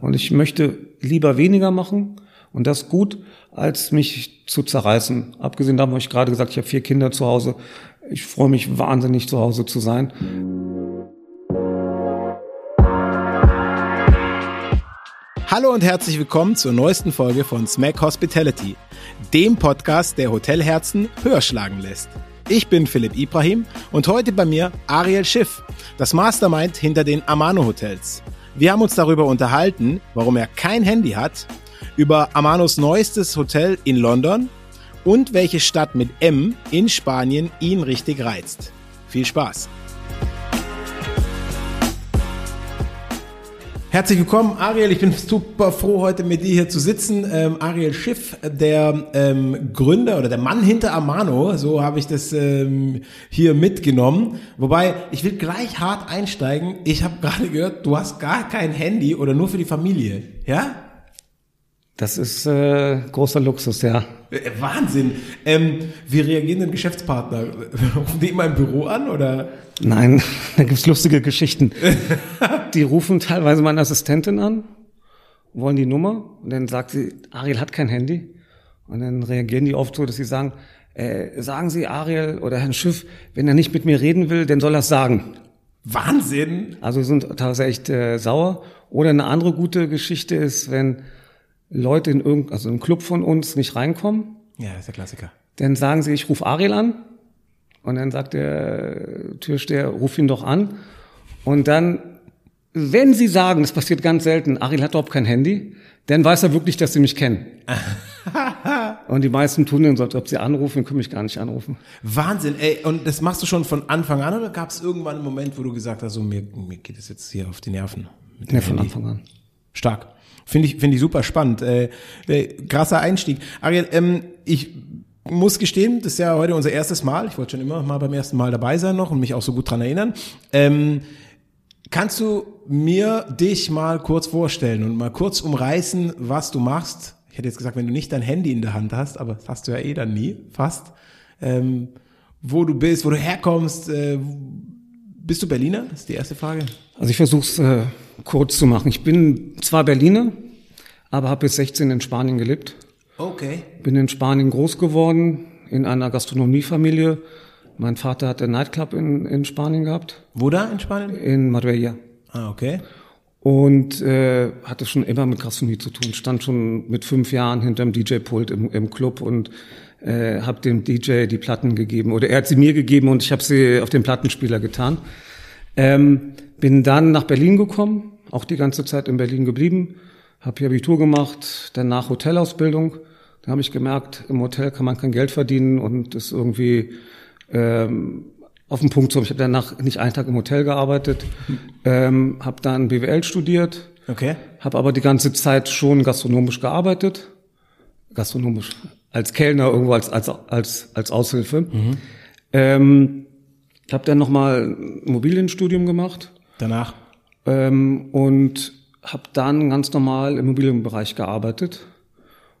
Und ich möchte lieber weniger machen und das gut, als mich zu zerreißen. Abgesehen davon habe ich gerade gesagt, ich habe vier Kinder zu Hause. Ich freue mich wahnsinnig zu Hause zu sein. Hallo und herzlich willkommen zur neuesten Folge von Smack Hospitality, dem Podcast, der Hotelherzen höher schlagen lässt. Ich bin Philipp Ibrahim und heute bei mir Ariel Schiff, das Mastermind hinter den Amano Hotels. Wir haben uns darüber unterhalten, warum er kein Handy hat, über Amanos neuestes Hotel in London und welche Stadt mit M in Spanien ihn richtig reizt. Viel Spaß! Herzlich willkommen, Ariel. Ich bin super froh, heute mit dir hier zu sitzen. Ähm, Ariel Schiff, der ähm, Gründer oder der Mann hinter Amano, so habe ich das ähm, hier mitgenommen. Wobei, ich will gleich hart einsteigen. Ich habe gerade gehört, du hast gar kein Handy oder nur für die Familie. Ja? Das ist äh, großer Luxus, ja. Äh, Wahnsinn. Ähm, wie reagieren denn Geschäftspartner? Rufen die immer im Büro an oder? Nein, da gibt's lustige Geschichten. die rufen teilweise meine Assistentin an, wollen die Nummer und dann sagt sie, Ariel hat kein Handy. Und dann reagieren die oft so, dass sie sagen, äh, sagen Sie Ariel oder Herrn Schiff, wenn er nicht mit mir reden will, dann soll er es sagen. Wahnsinn. Also sind teilweise echt äh, sauer. Oder eine andere gute Geschichte ist, wenn Leute in irgendein, also im Club von uns nicht reinkommen. Ja, das ist der Klassiker. Dann sagen sie, ich rufe Ariel an. Und dann sagt der Türsteher, ruf ihn doch an. Und dann, wenn sie sagen, das passiert ganz selten, Ariel hat überhaupt kein Handy, dann weiß er wirklich, dass sie mich kennen. und die meisten tun dann so, als ob sie anrufen, können mich gar nicht anrufen. Wahnsinn, ey. Und das machst du schon von Anfang an oder gab es irgendwann einen Moment, wo du gesagt hast, so, mir, mir geht es jetzt hier auf die Nerven? Ja, von Anfang an. Stark. Finde ich, finde ich super spannend. Äh, äh, krasser Einstieg. Ariel, ähm, ich muss gestehen, das ist ja heute unser erstes Mal. Ich wollte schon immer mal beim ersten Mal dabei sein noch und mich auch so gut dran erinnern. Ähm, kannst du mir dich mal kurz vorstellen und mal kurz umreißen, was du machst? Ich hätte jetzt gesagt, wenn du nicht dein Handy in der Hand hast, aber das hast du ja eh dann nie, fast. Ähm, wo du bist, wo du herkommst. Äh, bist du Berliner? Das ist die erste Frage. Also ich versuche es äh, kurz zu machen. Ich bin zwar Berliner, aber habe bis 16 in Spanien gelebt. Okay. Bin in Spanien groß geworden, in einer Gastronomiefamilie. Mein Vater hat einen Nightclub in, in Spanien gehabt. Wo da in Spanien? In Marbella. Ah, okay. Und äh, hatte schon immer mit Gastronomie zu tun. Stand schon mit fünf Jahren hinterm DJ-Pult im, im Club und äh, habe dem DJ die Platten gegeben. Oder er hat sie mir gegeben und ich habe sie auf den Plattenspieler getan. Ähm, bin dann nach Berlin gekommen, auch die ganze Zeit in Berlin geblieben, habe hier Abitur gemacht, danach Hotelausbildung. Da habe ich gemerkt, im Hotel kann man kein Geld verdienen und ist irgendwie ähm, auf den Punkt so. Ich habe danach nicht einen Tag im Hotel gearbeitet, ähm, habe dann BWL studiert, okay. habe aber die ganze Zeit schon gastronomisch gearbeitet, gastronomisch als Kellner irgendwo als als als als Aushilfe. Mhm. Ähm, ich habe dann nochmal ein Immobilienstudium gemacht. Danach? Ähm, und habe dann ganz normal im Immobilienbereich gearbeitet.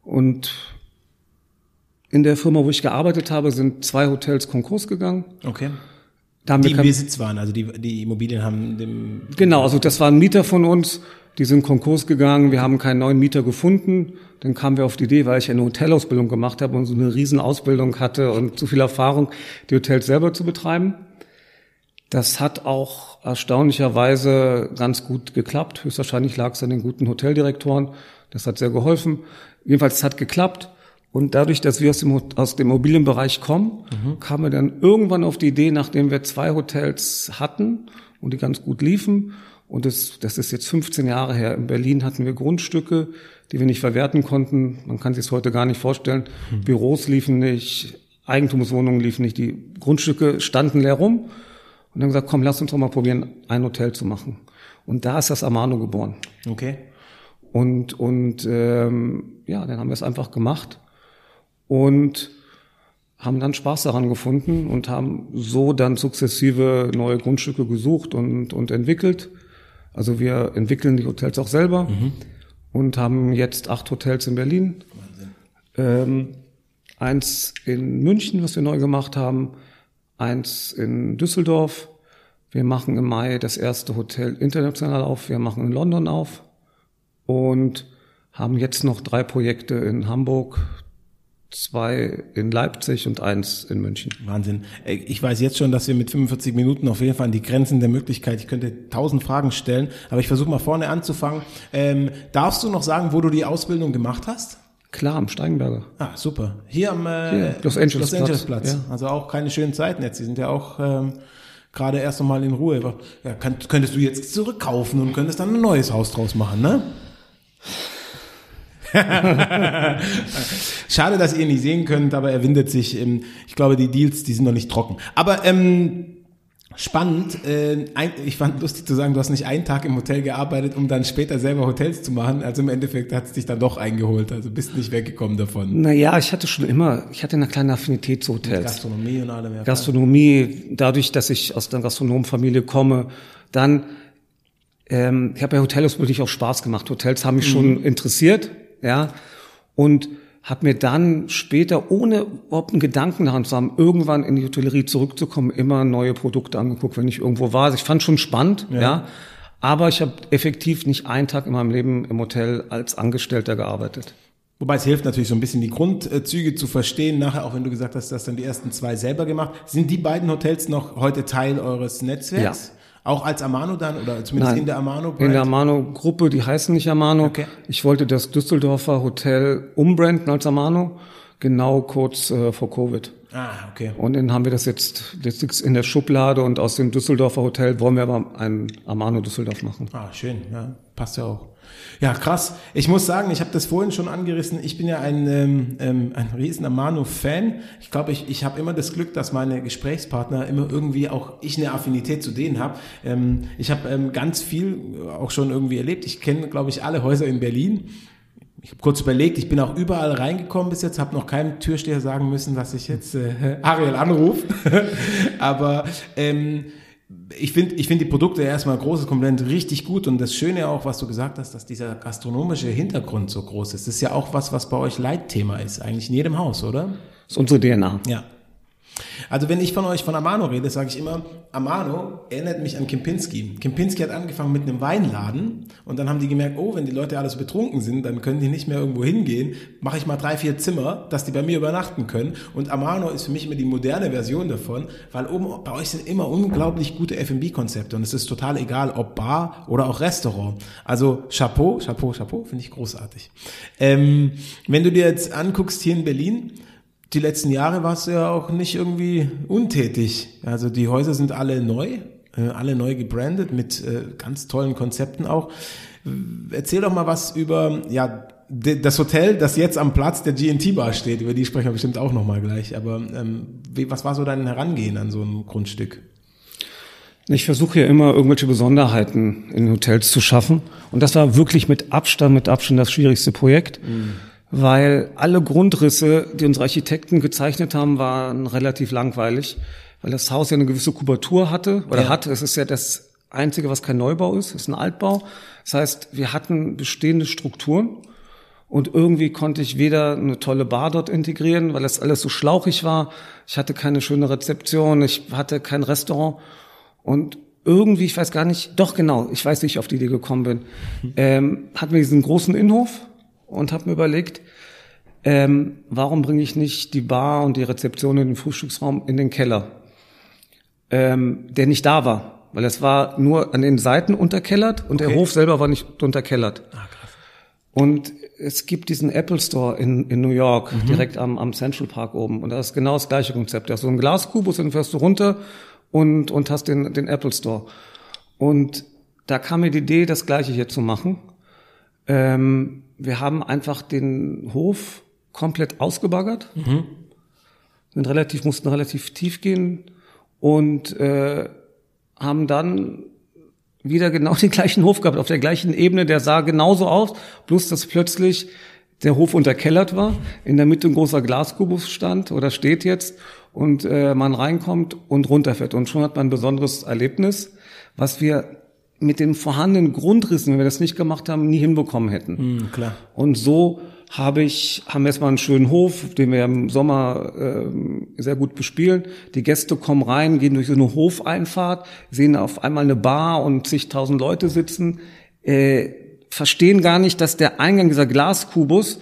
Und in der Firma, wo ich gearbeitet habe, sind zwei Hotels Konkurs gegangen. Okay. Da die im Besitz waren, also die, die Immobilien haben dem... Genau, also das waren Mieter von uns, die sind Konkurs gegangen, wir haben keinen neuen Mieter gefunden. Dann kamen wir auf die Idee, weil ich eine Hotelausbildung gemacht habe und so eine Riesenausbildung hatte und zu viel Erfahrung, die Hotels selber zu betreiben. Das hat auch erstaunlicherweise ganz gut geklappt. Höchstwahrscheinlich lag es an den guten Hoteldirektoren. Das hat sehr geholfen. Jedenfalls, es hat geklappt. Und dadurch, dass wir aus dem, aus dem Immobilienbereich kommen, mhm. kamen wir dann irgendwann auf die Idee, nachdem wir zwei Hotels hatten und die ganz gut liefen, und das, das ist jetzt 15 Jahre her, in Berlin hatten wir Grundstücke, die wir nicht verwerten konnten. Man kann sich es heute gar nicht vorstellen. Mhm. Büros liefen nicht, Eigentumswohnungen liefen nicht, die Grundstücke standen leer rum. Und dann gesagt, komm, lass uns doch mal probieren, ein Hotel zu machen. Und da ist das Amano geboren. Okay. Und, und ähm, ja, dann haben wir es einfach gemacht und haben dann Spaß daran gefunden und haben so dann sukzessive neue Grundstücke gesucht und, und entwickelt. Also wir entwickeln die Hotels auch selber mhm. und haben jetzt acht Hotels in Berlin. Ähm, eins in München, was wir neu gemacht haben, eins in Düsseldorf. Wir machen im Mai das erste Hotel international auf. Wir machen in London auf. und haben jetzt noch drei Projekte in Hamburg, zwei in Leipzig und eins in München. Wahnsinn. Ich weiß jetzt schon, dass wir mit 45 Minuten auf jeden Fall an die Grenzen der Möglichkeit, ich könnte tausend Fragen stellen, aber ich versuche mal vorne anzufangen. Ähm, darfst du noch sagen, wo du die Ausbildung gemacht hast? Klar, am Steigenberger. Ah, super. Hier am äh, Hier, Los Angeles Los Angeles Platz. Platz. Ja. Also auch keine schönen Zeiten jetzt. Die sind ja auch ähm, gerade erst nochmal in Ruhe. Ja, könnt, könntest du jetzt zurückkaufen und könntest dann ein neues Haus draus machen, ne? Schade, dass ihr ihn nicht sehen könnt, aber er windet sich. Ähm, ich glaube, die Deals, die sind noch nicht trocken. Aber ähm, spannend. Äh, ein, ich fand lustig zu sagen, du hast nicht einen Tag im Hotel gearbeitet, um dann später selber Hotels zu machen. Also im Endeffekt hat es dich dann doch eingeholt. Also bist nicht weggekommen davon. Naja, ich hatte schon immer, ich hatte eine kleine Affinität zu Hotels. Gastronomie und allem. Ja, Gastronomie, dadurch, dass ich aus der Gastronomfamilie komme, dann ähm, ich habe ja Hotels wirklich auch Spaß gemacht. Hotels haben mich schon interessiert, ja, und habe mir dann später, ohne überhaupt einen Gedanken daran zu haben, irgendwann in die Hotellerie zurückzukommen, immer neue Produkte angeguckt, wenn ich irgendwo war. Also ich fand schon spannend, ja, aber ich habe effektiv nicht einen Tag in meinem Leben im Hotel als Angestellter gearbeitet. Wobei es hilft natürlich so ein bisschen die Grundzüge zu verstehen. Nachher, auch wenn du gesagt hast, du hast dann die ersten zwei selber gemacht. Sind die beiden Hotels noch heute Teil eures Netzwerks? Ja. Auch als Amano dann oder zumindest Nein. in der Amano? In der Amano-Gruppe, die heißen nicht Amano. Okay. Ich wollte das Düsseldorfer Hotel umbranden als Amano, genau kurz äh, vor Covid. Ah, okay. Und dann haben wir das jetzt, das liegt in der Schublade und aus dem Düsseldorfer Hotel wollen wir aber ein Amano Düsseldorf machen. Ah, schön, ja, passt ja auch. Ja, krass. Ich muss sagen, ich habe das vorhin schon angerissen. Ich bin ja ein, ähm, ähm, ein riesen Amano-Fan. Ich glaube, ich, ich habe immer das Glück, dass meine Gesprächspartner immer irgendwie auch ich eine Affinität zu denen habe. Ähm, ich habe ähm, ganz viel auch schon irgendwie erlebt. Ich kenne, glaube ich, alle Häuser in Berlin. Ich habe kurz überlegt, ich bin auch überall reingekommen bis jetzt, habe noch keinem Türsteher sagen müssen, dass ich jetzt äh, Ariel anrufe. Aber ähm, ich finde ich finde die Produkte erstmal großes Kompliment richtig gut und das Schöne auch, was du gesagt hast, dass dieser gastronomische Hintergrund so groß ist. Das ist ja auch was, was bei euch Leitthema ist, eigentlich in jedem Haus, oder? Das ist unsere DNA. Ja. Also wenn ich von euch von Amano rede, sage ich immer, Amano erinnert mich an Kempinski. Kempinski hat angefangen mit einem Weinladen und dann haben die gemerkt, oh, wenn die Leute alles betrunken sind, dann können die nicht mehr irgendwo hingehen. Mache ich mal drei, vier Zimmer, dass die bei mir übernachten können. Und Amano ist für mich immer die moderne Version davon, weil oben bei euch sind immer unglaublich gute F&B-Konzepte und es ist total egal, ob Bar oder auch Restaurant. Also Chapeau, Chapeau, Chapeau, finde ich großartig. Ähm, wenn du dir jetzt anguckst hier in Berlin, die letzten Jahre warst du ja auch nicht irgendwie untätig. Also die Häuser sind alle neu, äh, alle neu gebrandet mit äh, ganz tollen Konzepten auch. Erzähl doch mal was über ja das Hotel, das jetzt am Platz der GNT Bar steht. Über die sprechen wir bestimmt auch noch mal gleich. Aber ähm, was war so dein Herangehen an so ein Grundstück? Ich versuche ja immer irgendwelche Besonderheiten in Hotels zu schaffen. Und das war wirklich mit Abstand, mit Abstand das schwierigste Projekt. Weil alle Grundrisse, die unsere Architekten gezeichnet haben, waren relativ langweilig. Weil das Haus ja eine gewisse Kubatur hatte oder Ja. hat. Es ist ja das Einzige, was kein Neubau ist. Es ist ein Altbau. Das heißt, wir hatten bestehende Strukturen. Und irgendwie konnte ich weder eine tolle Bar dort integrieren, weil das alles so schlauchig war. Ich hatte keine schöne Rezeption. Ich hatte kein Restaurant. Und irgendwie, ich weiß gar nicht, doch genau, ich weiß, wie ich auf die Idee gekommen bin, ähm, hatten wir diesen großen Innenhof und habe mir überlegt, ähm, warum bringe ich nicht die Bar und die Rezeption in den Frühstücksraum in den Keller, ähm, der nicht da war, weil es war nur an den Seiten unterkellert und Okay. der Hof selber war nicht unterkellert. Ah, krass. Und es gibt diesen Apple Store in, in New York, direkt am, am Central Park oben. Und das ist genau das gleiche Konzept. Da ist so ein Glaskubus, dann fährst du runter und, und hast den, den Apple Store. Und da kam mir die Idee, das gleiche hier zu machen. Ähm, wir haben einfach den Hof komplett ausgebaggert, sind relativ, mussten relativ tief gehen und äh, haben dann wieder genau den gleichen Hof gehabt, auf der gleichen Ebene, der sah genauso aus, bloß dass plötzlich der Hof unterkellert war, in der Mitte ein großer Glaskubus stand oder steht jetzt und äh, man reinkommt und runterfährt. Und schon hat man ein besonderes Erlebnis, was wir mit den vorhandenen Grundrissen, wenn wir das nicht gemacht haben, nie hinbekommen hätten. Hm, klar. Und so habe ich, haben wir erstmal einen schönen Hof, den wir im Sommer ähm, sehr gut bespielen. Die Gäste kommen rein, gehen durch so eine Hofeinfahrt, sehen auf einmal eine Bar und zigtausend Leute sitzen. Äh, verstehen gar nicht, dass der Eingang dieser Glaskubus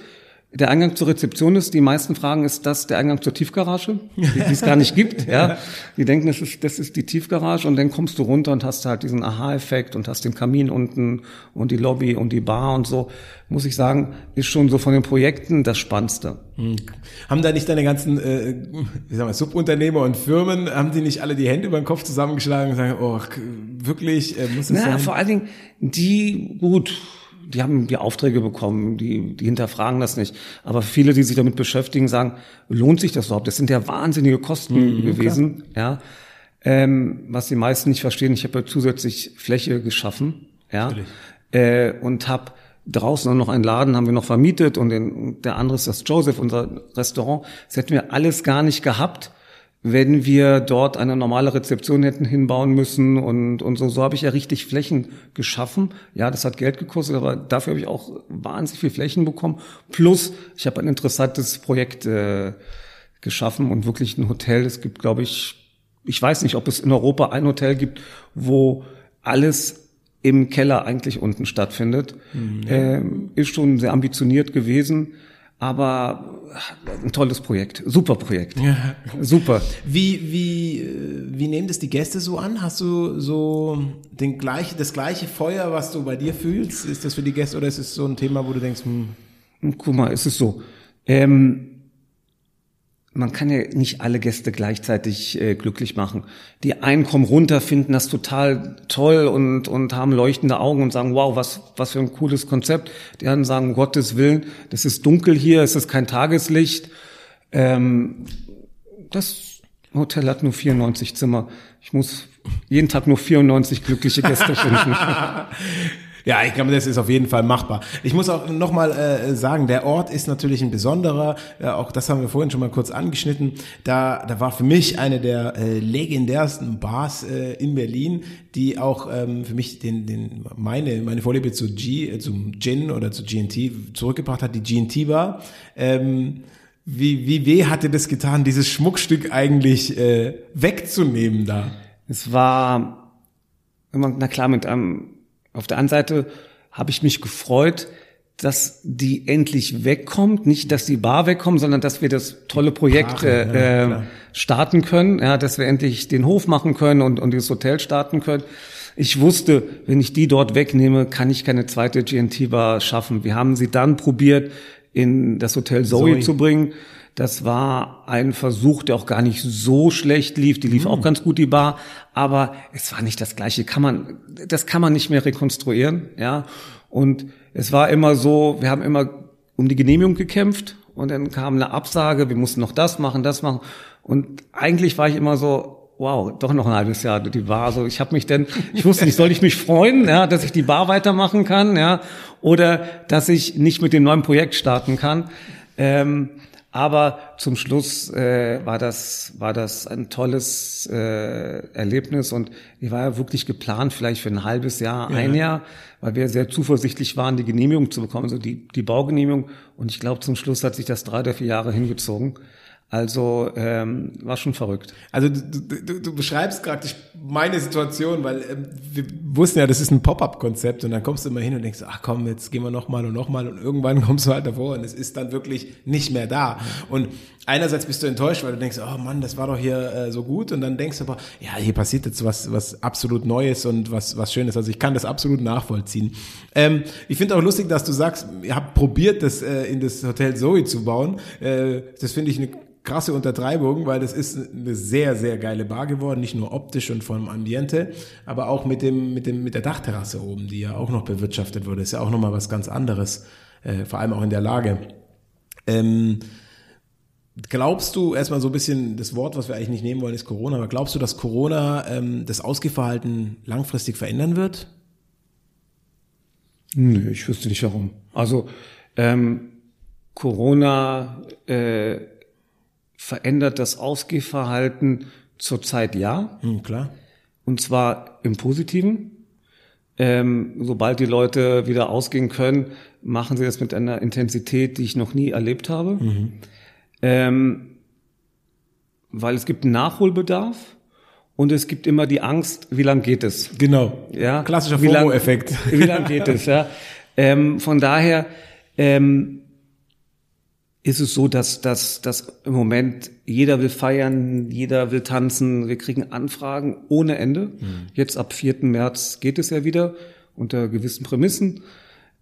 der Eingang zur Rezeption ist. Die meisten fragen, ist das der Eingang zur Tiefgarage, die, die es gar nicht gibt. Ja, die denken, das ist, das ist die Tiefgarage und dann kommst du runter und hast halt diesen Aha-Effekt und hast den Kamin unten und die Lobby und die Bar und so. Muss ich sagen, ist schon so von den Projekten das Spannendste. Hm. Haben da nicht deine ganzen, äh, wie sagen wir, Subunternehmer und Firmen, haben die nicht alle die Hände über den Kopf zusammengeschlagen und sagen, oh, wirklich, äh, muss es Na, sein? vor allen Dingen die, gut, die haben die Aufträge bekommen, die, die hinterfragen das nicht. Aber viele, die sich damit beschäftigen, sagen, lohnt sich das überhaupt? Das sind ja wahnsinnige Kosten Mhm, gewesen, ja. Ähm, was die meisten nicht verstehen, ich habe ja zusätzlich Fläche geschaffen, ja, äh, und habe draußen noch einen Laden haben wir noch vermietet und den, und der andere ist das Joseph, unser Restaurant. Das hätten wir alles gar nicht gehabt, wenn wir dort eine normale Rezeption hätten hinbauen müssen und, und so. So habe ich ja richtig Flächen geschaffen. Ja, das hat Geld gekostet, aber dafür habe ich auch wahnsinnig viel Flächen bekommen. Plus, ich habe ein interessantes Projekt äh, geschaffen und wirklich ein Hotel. Es gibt, glaube ich, ich weiß nicht, ob es in Europa ein Hotel gibt, wo alles im Keller eigentlich unten stattfindet. Ähm, ist schon sehr ambitioniert gewesen, aber ein tolles Projekt, super Projekt, super. Wie, wie, äh, wie nehmen das die Gäste so an? Hast du so den gleich, das gleiche Feuer, was du bei dir fühlst? Ist das für die Gäste oder ist es so ein Thema, wo du denkst, hm, Guck mal, es ist so. Ähm, man kann ja nicht alle Gäste gleichzeitig äh, glücklich machen. Die einen kommen runter, finden das total toll und, und haben leuchtende Augen und sagen, wow, was, was für ein cooles Konzept. Die anderen sagen, um Gottes Willen, das ist dunkel hier, es ist kein Tageslicht. Ähm, das Hotel hat nur 94 Zimmer. Ich muss jeden Tag nur 94 glückliche Gäste finden. Ja, ich glaube, das ist auf jeden Fall machbar. Ich muss auch nochmal äh, sagen, der Ort ist natürlich ein besonderer, äh, auch das haben wir vorhin schon mal kurz angeschnitten. Da, da war für mich eine der äh, legendärsten Bars äh, in Berlin, die auch ähm, für mich den, den, meine, meine Vorliebe zu G, äh, zum Gin oder zu GNT zurückgebracht hat, die GNT Bar. Ähm, wie, wie weh hat dir das getan, dieses Schmuckstück eigentlich äh, wegzunehmen da? Es war na klar, mit einem, auf der einen Seite habe ich mich gefreut, dass die endlich wegkommt, nicht, dass die Bar wegkommt, sondern dass wir das tolle Projekt Brache, ja, äh, starten können, ja, dass wir endlich den Hof machen können und, und dieses Hotel starten können. Ich wusste, wenn ich die dort wegnehme, kann ich keine zweite GNT-Bar schaffen. Wir haben sie dann probiert, in das Hotel Zoe, Zoe. zu bringen. Das war ein Versuch, der auch gar nicht so schlecht lief. Die lief auch ganz gut, die Bar. Aber es war nicht das Gleiche. Kann man, das kann man nicht mehr rekonstruieren, ja. Und es war immer so, wir haben immer um die Genehmigung gekämpft und dann kam eine Absage, wir mussten noch das machen, das machen. Und eigentlich war ich immer so, wow, doch noch ein halbes Jahr die Bar. Also ich habe mich denn, ich wusste nicht, soll ich mich freuen, ja, dass ich die Bar weitermachen kann, ja, oder dass ich nicht mit dem neuen Projekt starten kann. Ähm, aber zum Schluss äh, war das war das ein tolles äh, Erlebnis und ich war ja wirklich geplant vielleicht für ein halbes Jahr, ein Jahr, weil wir sehr zuversichtlich waren, die Genehmigung zu bekommen, also die die Baugenehmigung. Und ich glaube, zum Schluss hat sich das drei oder vier Jahre hingezogen. Also ähm, war schon verrückt. Also du, du, du beschreibst praktisch meine Situation, weil ähm, wir wussten ja, das ist ein Pop-up-Konzept und dann kommst du immer hin und denkst, ach komm, jetzt gehen wir noch mal und noch mal und irgendwann kommst du halt davor und es ist dann wirklich nicht mehr da. Und einerseits bist du enttäuscht, weil du denkst, oh Mann, das war doch hier äh, so gut und dann denkst du aber, ja, hier passiert jetzt was was absolut Neues und was was Schönes. Also ich kann das absolut nachvollziehen. Ähm, ich finde auch lustig, dass du sagst, ihr habt probiert, das äh, in das Hotel Zoe zu bauen. Äh, das finde ich eine krasse Untertreibung, weil das ist eine sehr, sehr geile Bar geworden, nicht nur optisch und vom Ambiente, aber auch mit dem, mit dem, mit der Dachterrasse oben, die ja auch noch bewirtschaftet wurde. Ist ja auch nochmal was ganz anderes, äh, vor allem auch in der Lage. Ähm, glaubst du, erstmal so ein bisschen, das Wort, was wir eigentlich nicht nehmen wollen, ist Corona, aber glaubst du, dass Corona ähm, das Ausgehverhalten langfristig verändern wird? Nö, ich wüsste nicht warum. Also ähm, Corona äh, verändert das Ausgehverhalten zurzeit ja, Hm, klar. und zwar im Positiven. Ähm, sobald die Leute wieder ausgehen können, machen sie das mit einer Intensität, die ich noch nie erlebt habe. Ähm, weil es gibt einen Nachholbedarf und es gibt immer die Angst, wie lang geht es? Genau. Ja, Klassischer Wie lang- FOMO-Effekt. Wie lange geht es, ja? Ähm, von daher ähm, ist es so, dass, dass, dass im Moment jeder will feiern, jeder will tanzen, wir kriegen Anfragen ohne Ende. Mhm. Jetzt ab 4. März geht es ja wieder unter gewissen Prämissen.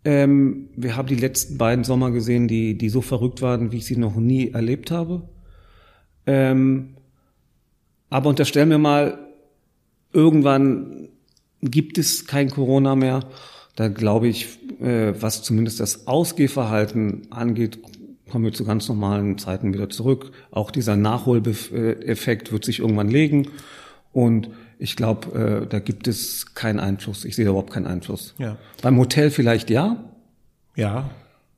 Ähm, wir haben die letzten beiden Sommer gesehen, die, die so verrückt waren, wie ich sie noch nie erlebt habe. Ähm, aber unterstellen wir mal, irgendwann gibt es kein Corona mehr. Da glaube ich, äh, was zumindest das Ausgehverhalten angeht, kommen wir zu ganz normalen Zeiten wieder zurück. Auch dieser Nachholeffekt wird sich irgendwann legen. Und ich glaube, äh, da gibt es keinen Einfluss. Ich sehe überhaupt keinen Einfluss. Ja. Beim Hotel vielleicht ja. Ja.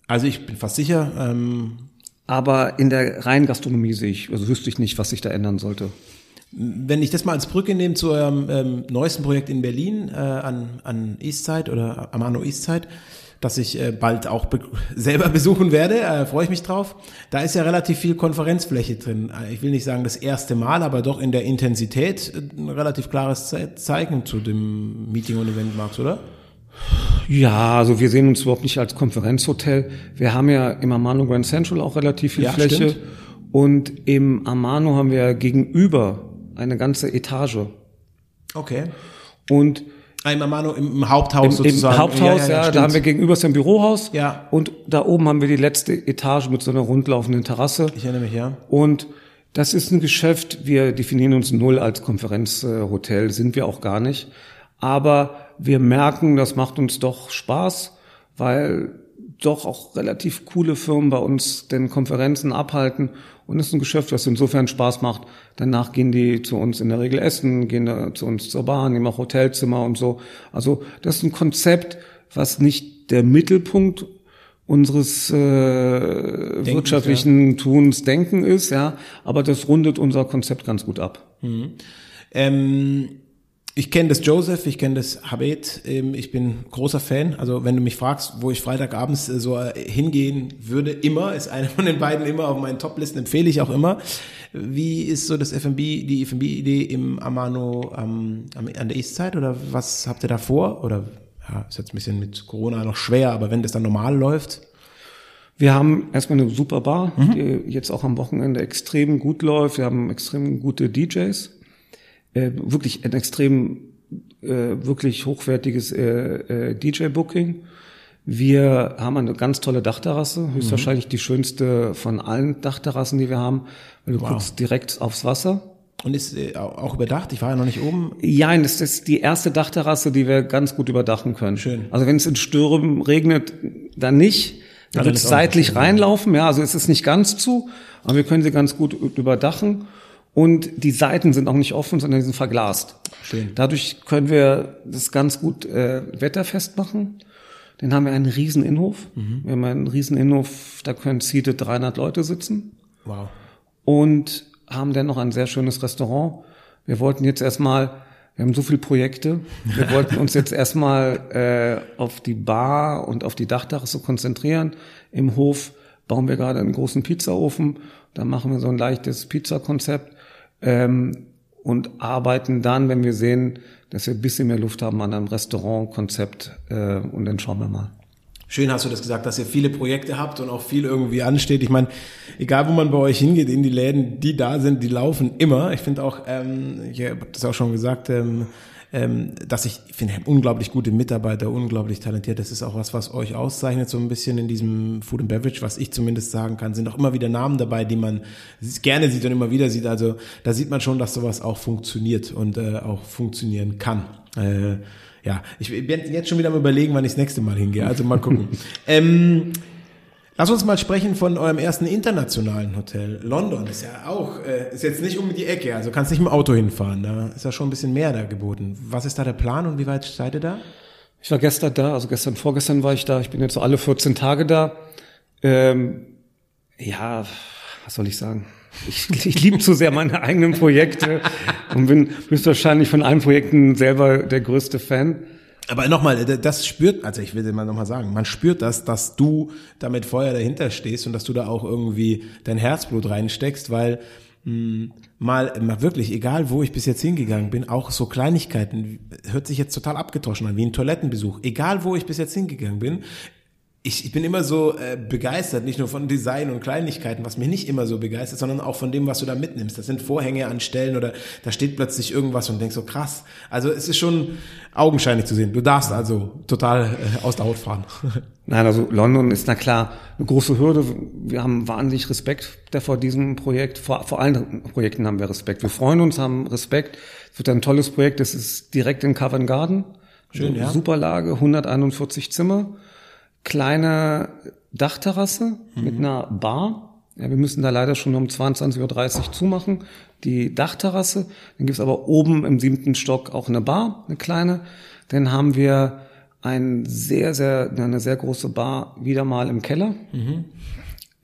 Also ich bin fast sicher. Ähm aber in der reinen Gastronomie sehe ich, also wüsste ich nicht, was sich da ändern sollte. Wenn ich das mal als Brücke nehme zu eurem ähm, neuesten Projekt in Berlin äh, an, an Eastside oder Amano Eastside, das ich äh, bald auch be selber besuchen werde, äh, freue ich mich drauf. Da ist ja relativ viel Konferenzfläche drin. Äh, ich will nicht sagen das erste Mal, aber doch in der Intensität äh, ein relativ klares Ze Zeichen zu dem Meeting- und Eventmarkt, oder? Ja, also wir sehen uns überhaupt nicht als Konferenzhotel. Wir haben ja im Amano Grand Central auch relativ viel ja, Fläche. Stimmt. Und im Amano haben wir gegenüber eine ganze Etage. Okay. Und im Amano im Haupthaus Im, sozusagen. Im Haupthaus, ja, ja, ja da haben wir gegenüber ist ein Bürohaus. Ja. Und da oben haben wir die letzte Etage mit so einer rundlaufenden Terrasse. Ich erinnere mich, ja. Und das ist ein Geschäft, wir definieren uns null als Konferenzhotel, sind wir auch gar nicht. Aber wir merken, das macht uns doch Spaß, weil doch auch relativ coole Firmen bei uns den Konferenzen abhalten und es ist ein Geschäft, das insofern Spaß macht. Danach gehen die zu uns in der Regel essen, gehen zu uns zur Bahn, nehmen auch Hotelzimmer und so. Also das ist ein Konzept, was nicht der Mittelpunkt unseres äh, wirtschaftlichen ja. Tuns Denken ist, ja, aber das rundet unser Konzept ganz gut ab. Mhm. Ähm ich kenne das Joseph, ich kenne das Habet, ähm, ich bin großer Fan. Also wenn du mich fragst, wo ich Freitagabends äh, so äh, hingehen würde, immer, ist einer von den beiden immer auf meinen Toplisten, empfehle ich auch immer. Wie ist so das FMB, die FMB-Idee im Amano am, an der Eastside oder was habt ihr da vor? Oder ja, ist jetzt ein bisschen mit Corona noch schwer, aber wenn das dann normal läuft? Wir haben erstmal eine super Bar, mhm. die jetzt auch am Wochenende extrem gut läuft. Wir haben extrem gute DJs äh, wirklich ein extrem, äh, wirklich hochwertiges äh, äh, DJ-Booking. Wir haben eine ganz tolle Dachterrasse, höchstwahrscheinlich mhm. die schönste von allen Dachterrassen, die wir haben, weil du wow. guckst direkt aufs Wasser. Und ist äh, auch überdacht? Ich war ja noch nicht oben. Ja, das ist die erste Dachterrasse, die wir ganz gut überdachen können. Schön. Also wenn es in Stürmen regnet, dann nicht. Dann wird es seitlich reinlaufen. Ja, also es ist nicht ganz zu, aber wir können sie ganz gut überdachen. Und die Seiten sind auch nicht offen, sondern die sind verglast. Schön. Dadurch können wir das ganz gut äh, wetterfest machen. Dann haben wir einen riesen Innenhof. Mhm. Wir haben einen riesen Innenhof, da können seated 300 Leute sitzen. Wow. Und haben dann noch ein sehr schönes Restaurant. Wir wollten jetzt erstmal, wir haben so viele Projekte, wir wollten uns jetzt erstmal äh, auf die Bar und auf die Dachterrasse konzentrieren. Im Hof bauen wir gerade einen großen Pizzaofen. Da machen wir so ein leichtes Pizzakonzept ähm, und arbeiten dann, wenn wir sehen, dass wir ein bisschen mehr Luft haben, an einem Restaurantkonzept äh, und dann schauen wir mal. Schön hast du das gesagt, dass ihr viele Projekte habt und auch viel irgendwie ansteht. Ich meine, egal wo man bei euch hingeht, in die Läden, die da sind, die laufen immer. Ich finde auch, ähm, ich habe das auch schon gesagt, ähm, dass ich finde unglaublich gute Mitarbeiter, unglaublich talentiert. Das ist auch was, was euch auszeichnet so ein bisschen in diesem Food and Beverage, was ich zumindest sagen kann. Sind auch immer wieder Namen dabei, die man gerne sieht und immer wieder sieht. Also da sieht man schon, dass sowas auch funktioniert und äh, auch funktionieren kann. Äh, ja, ich bin jetzt schon wieder am überlegen, wann ich das nächste Mal hingehe. Also mal gucken. ähm, Lass uns mal sprechen von eurem ersten internationalen Hotel. London ist ja auch, äh, ist jetzt nicht um die Ecke, also kannst nicht mit dem Auto hinfahren. Da ist ja schon ein bisschen mehr da geboten. Was ist da der Plan und wie weit seid ihr da? Ich war gestern da, also gestern, vorgestern war ich da. Ich bin jetzt so alle 14 Tage da. Ähm, ja, was soll ich sagen? Ich, ich liebe zu sehr meine eigenen Projekte und bin höchstwahrscheinlich von allen Projekten selber der größte Fan. Aber nochmal, das spürt, also ich will dir mal nochmal sagen, man spürt das, dass du da mit Feuer dahinter stehst und dass du da auch irgendwie dein Herzblut reinsteckst, weil mal, mal wirklich, egal wo ich bis jetzt hingegangen bin, auch so Kleinigkeiten, hört sich jetzt total abgedroschen an, wie ein Toilettenbesuch. Egal wo ich bis jetzt hingegangen bin, ich, ich bin immer so äh, begeistert, nicht nur von Design und Kleinigkeiten, was mich nicht immer so begeistert, sondern auch von dem, was du da mitnimmst. Das sind Vorhänge an Stellen oder da steht plötzlich irgendwas und denkst so krass. Also es ist schon augenscheinlich zu sehen. Du darfst also total äh, aus der Haut fahren. Nein, also London ist na klar eine große Hürde. Wir haben wahnsinnig Respekt vor diesem Projekt. Vor, vor allen Projekten haben wir Respekt. Wir freuen uns, haben Respekt. Es wird ein tolles Projekt. Es ist direkt in Covent Garden. Schön, ja. Super Lage, 141 Zimmer kleine Dachterrasse mhm. mit einer Bar. Ja, wir müssen da leider schon um 22.30 Uhr zumachen, die Dachterrasse. Dann gibt's aber oben im siebten Stock auch eine Bar, eine kleine. Dann haben wir ein sehr, sehr, eine sehr große Bar wieder mal im Keller, mhm.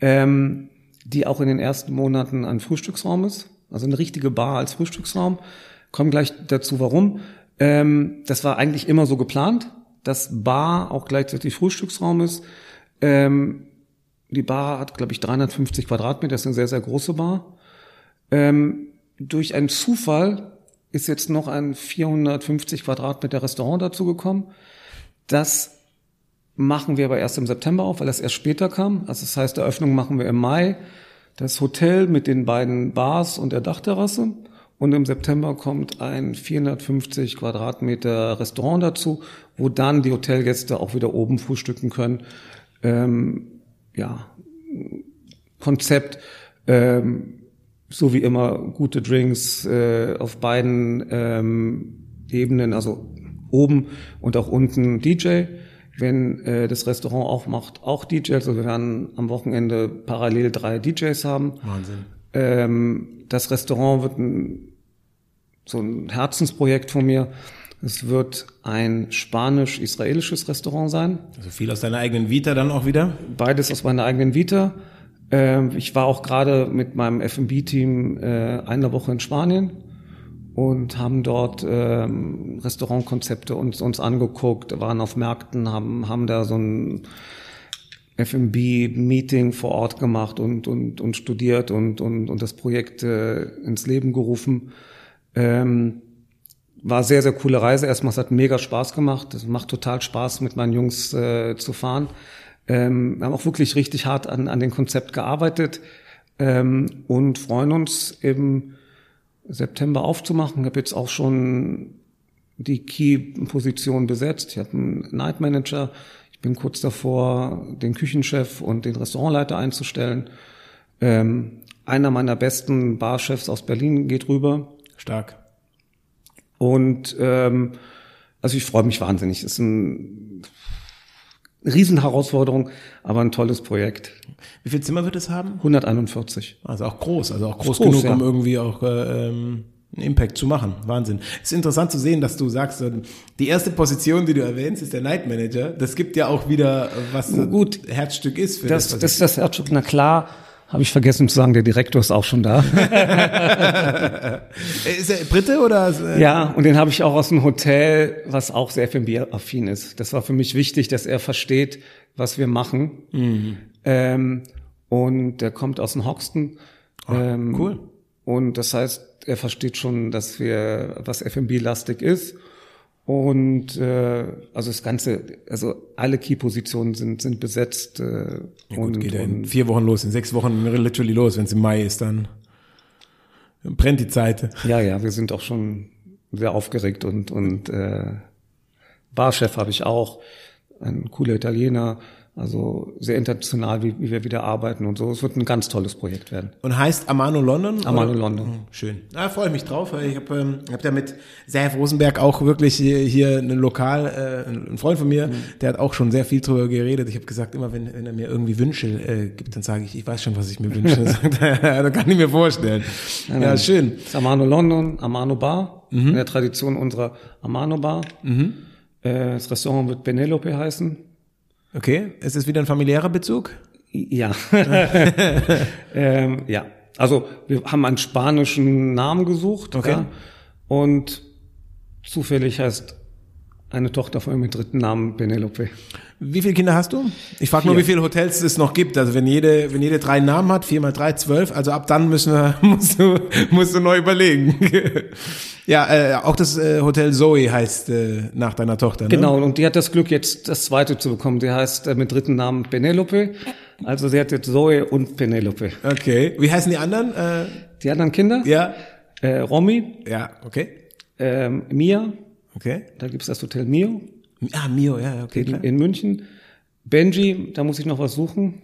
ähm, die auch in den ersten Monaten ein Frühstücksraum ist. Also eine richtige Bar als Frühstücksraum. Kommen gleich dazu, warum. Ähm, das war eigentlich immer so geplant dass Bar auch gleichzeitig Frühstücksraum ist. Ähm, die Bar hat, glaube ich, 350 Quadratmeter, das ist eine sehr, sehr große Bar. Ähm, durch einen Zufall ist jetzt noch ein 450 Quadratmeter Restaurant dazugekommen. Das machen wir aber erst im September auf, weil das erst später kam. Also das heißt, Eröffnung machen wir im Mai. Das Hotel mit den beiden Bars und der Dachterrasse. Und im September kommt ein 450 Quadratmeter Restaurant dazu, wo dann die Hotelgäste auch wieder oben frühstücken können. Ähm, ja, Konzept, ähm, so wie immer gute Drinks äh, auf beiden ähm, Ebenen, also oben und auch unten DJ. Wenn äh, das Restaurant auch macht, auch DJs. Also wir werden am Wochenende parallel drei DJs haben. Wahnsinn. Ähm, das Restaurant wird ein so ein Herzensprojekt von mir. Es wird ein spanisch-israelisches Restaurant sein. Also viel aus deiner eigenen Vita dann auch wieder? Beides aus meiner eigenen Vita. Ähm, ich war auch gerade mit meinem F&B-Team äh, eine Woche in Spanien und haben dort ähm, Restaurantkonzepte uns, uns angeguckt, waren auf Märkten, haben, haben da so ein F&B-Meeting vor Ort gemacht und, und, und studiert und, und, und das Projekt äh, ins Leben gerufen. Ähm, war sehr, sehr coole Reise. Erstmal, es hat mega Spaß gemacht. Es macht total Spaß, mit meinen Jungs äh, zu fahren. Ähm, wir haben auch wirklich richtig hart an, an dem Konzept gearbeitet ähm, und freuen uns im September aufzumachen. Ich habe jetzt auch schon die Key-Position besetzt. Ich habe einen Night Manager. Ich bin kurz davor, den Küchenchef und den Restaurantleiter einzustellen. Ähm, einer meiner besten Barchefs aus Berlin geht rüber. Stark. Und ähm, also ich freue mich wahnsinnig. Es ist ein Riesenherausforderung, aber ein tolles Projekt. Wie viel Zimmer wird es haben? 141. Also auch groß, also auch groß, groß genug, ja. um irgendwie auch äh, ähm, einen Impact zu machen. Wahnsinn. Es ist interessant zu sehen, dass du sagst, die erste Position, die du erwähnst, ist der Night Manager. Das gibt ja auch wieder, was gut Herzstück ist. Für das, das, das ist das Herzstück, na klar habe ich vergessen zu sagen, der Direktor ist auch schon da. ist er Brite oder? Ja, und den habe ich auch aus dem Hotel, was auch sehr F&B-affin ist. Das war für mich wichtig, dass er versteht, was wir machen. Mhm. Ähm, und der kommt aus dem Hoxton. Oh, ähm, cool. Und das heißt, er versteht schon, dass wir, was F&B-lastig ist. Und äh, also das Ganze, also alle Key-Positionen sind, sind besetzt. Äh, ja, gut, und, geht ja in vier Wochen los, in sechs Wochen literally los, wenn es im Mai ist, dann brennt die Zeit. Ja, ja, wir sind auch schon sehr aufgeregt und, und äh, Barchef habe ich auch, ein cooler Italiener, also sehr international, wie, wie wir wieder arbeiten und so. Es wird ein ganz tolles Projekt werden. Und heißt Amano London? Amano oder? London. Hm, schön. Da freue ich mich drauf. Ich habe ähm, hab ja mit Serf Rosenberg auch wirklich hier, hier ein Lokal, äh, ein Freund von mir, mhm. der hat auch schon sehr viel drüber geredet. Ich habe gesagt, immer wenn, wenn er mir irgendwie Wünsche äh, gibt, dann sage ich, ich weiß schon, was ich mir wünsche. da kann ich mir vorstellen. Nein, ja, schön. Das Amano London, Amano Bar, mhm. in der Tradition unserer Amano Bar. Mhm. Äh, das Restaurant wird Benelope heißen. Okay, ist es wieder ein familiärer Bezug? Ja. ähm, ja. Also wir haben einen spanischen Namen gesucht. Okay. Ja, und zufällig heißt eine Tochter von mir mit dritten Namen Penelope. Wie viele Kinder hast du? Ich frage nur, wie viele Hotels es noch gibt. Also wenn jede, wenn jede drei Namen hat, vier mal drei, zwölf. Also ab dann müssen wir, musst du, musst du neu überlegen. ja, äh, auch das äh, Hotel Zoe heißt äh, nach deiner Tochter. Ne? Genau, und die hat das Glück, jetzt das zweite zu bekommen. Die heißt äh, mit dritten Namen Penelope. Also sie hat jetzt Zoe und Penelope. Okay. Wie heißen die anderen? Äh, Die anderen Kinder? ja. Äh, Romy, Ja, okay. ähm, Mia, Okay. da gibt's das Hotel Mio Ah, Mio, ja, okay. in, in München. Benji, da muss ich noch was suchen.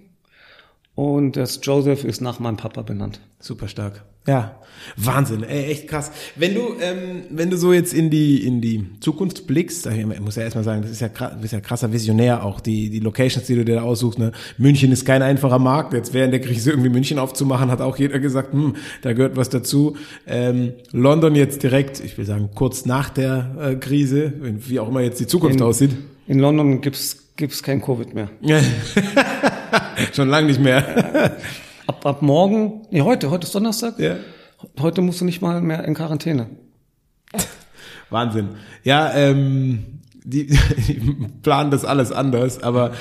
Und das Joseph ist nach meinem Papa benannt. Super stark. Ja, Wahnsinn, ey, echt krass. Wenn du, ähm, wenn du so jetzt in die in die Zukunft blickst, ich muss ja erstmal sagen, das ist ja, krass, bist ja krasser Visionär auch die die Locations, die du dir da aussuchst. Ne? München ist kein einfacher Markt. Jetzt während der Krise irgendwie München aufzumachen, hat auch jeder gesagt, hm, da gehört was dazu. Ähm, London jetzt direkt, ich will sagen kurz nach der äh, Krise, wie auch immer jetzt die Zukunft In- aussieht. In London gibt's gibt's kein Covid mehr. Schon lange nicht mehr. Ab, ab morgen, nee, heute, heute ist Donnerstag. ja. Heute musst du nicht mal mehr in Quarantäne. Wahnsinn. Ja, ähm, die, die planen das alles anders, aber